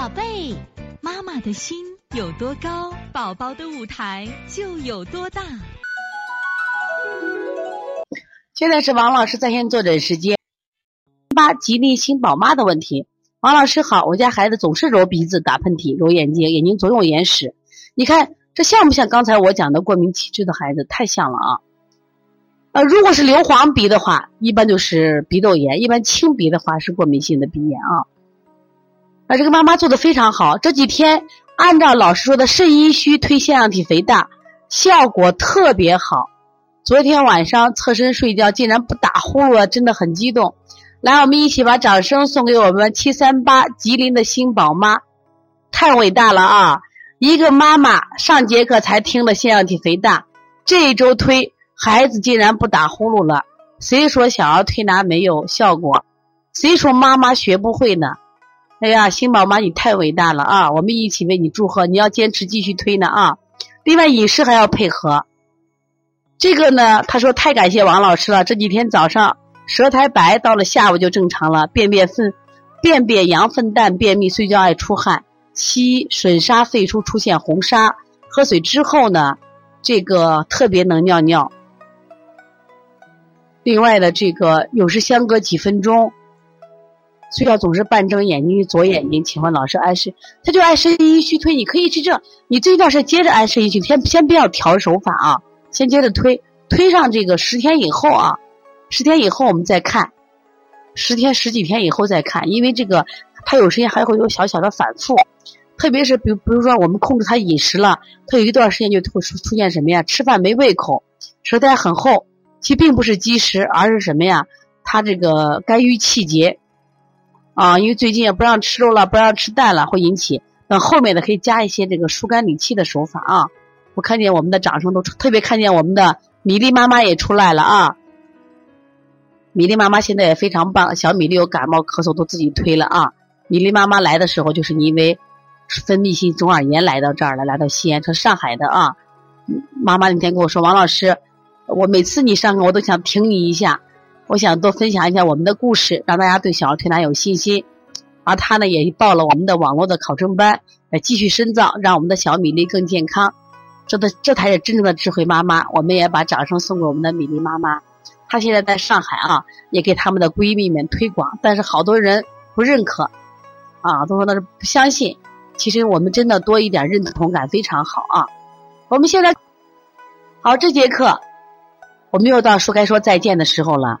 宝贝，妈妈的心有多高，宝宝的舞台就有多大。现在是王老师在线坐诊时间。八吉利星宝妈的问题，王老师好，我家孩子总是揉鼻子、打喷嚏、揉眼睛，眼睛总有眼屎。你看这像不像刚才我讲的过敏体质的孩子？太像了啊！呃，如果是硫磺鼻的话，一般就是鼻窦炎；一般清鼻的话是过敏性的鼻炎啊。啊，这个妈妈做的非常好，这几天按照老师说的肾阴虚推腺样体肥大，效果特别好。昨天晚上侧身睡觉竟然不打呼噜了，真的很激动。来，我们一起把掌声送给我们七三八吉林的新宝妈，太伟大了啊！一个妈妈上节课才听了腺样体肥大，这一周推孩子竟然不打呼噜了。谁说小儿推拿没有效果？谁说妈妈学不会呢？哎呀，新宝妈，你太伟大了啊！我们一起为你祝贺，你要坚持继续推呢啊！另外饮食还要配合。这个呢，他说太感谢王老师了。这几天早上舌苔白，到了下午就正常了。便便粪，便便羊粪蛋，便秘，睡觉爱出汗，七吮沙肺出出现红沙。喝水之后呢，这个特别能尿尿。另外的这个有时相隔几分钟。睡觉总是半睁眼睛，左眼睛。请问老师，按肾，他就按肾阴虚推，你可以去这。你这一段是接着按肾阴虚，先先不要调手法啊，先接着推，推上这个十天以后啊，十天以后我们再看，十天十几天以后再看，因为这个他有时间还会有小小的反复，特别是比比如说我们控制他饮食了，他有一段时间就会出出现什么呀？吃饭没胃口，舌苔很厚，其实并不是积食，而是什么呀？他这个肝郁气结。啊，因为最近也不让吃肉了，不让吃蛋了，会引起。等后面的可以加一些这个疏肝理气的手法啊。我看见我们的掌声都特别看见我们的米粒妈妈也出来了啊。米粒妈妈现在也非常棒，小米粒有感冒咳嗽都自己推了啊。米粒妈妈来的时候就是因为分泌性中耳炎来到这儿了，来到西安，是上海的啊。妈妈那天跟我说，王老师，我每次你上课我都想听你一下。我想多分享一下我们的故事，让大家对小儿推拿有信心。而他呢，也报了我们的网络的考证班，来继续深造，让我们的小米粒更健康。这的这才是真正的智慧妈妈。我们也把掌声送给我们的米粒妈妈。她现在在上海啊，也给他们的闺蜜们推广，但是好多人不认可，啊，都说那是不相信。其实我们真的多一点认同感非常好啊。我们现在好，这节课我们又到说该说再见的时候了。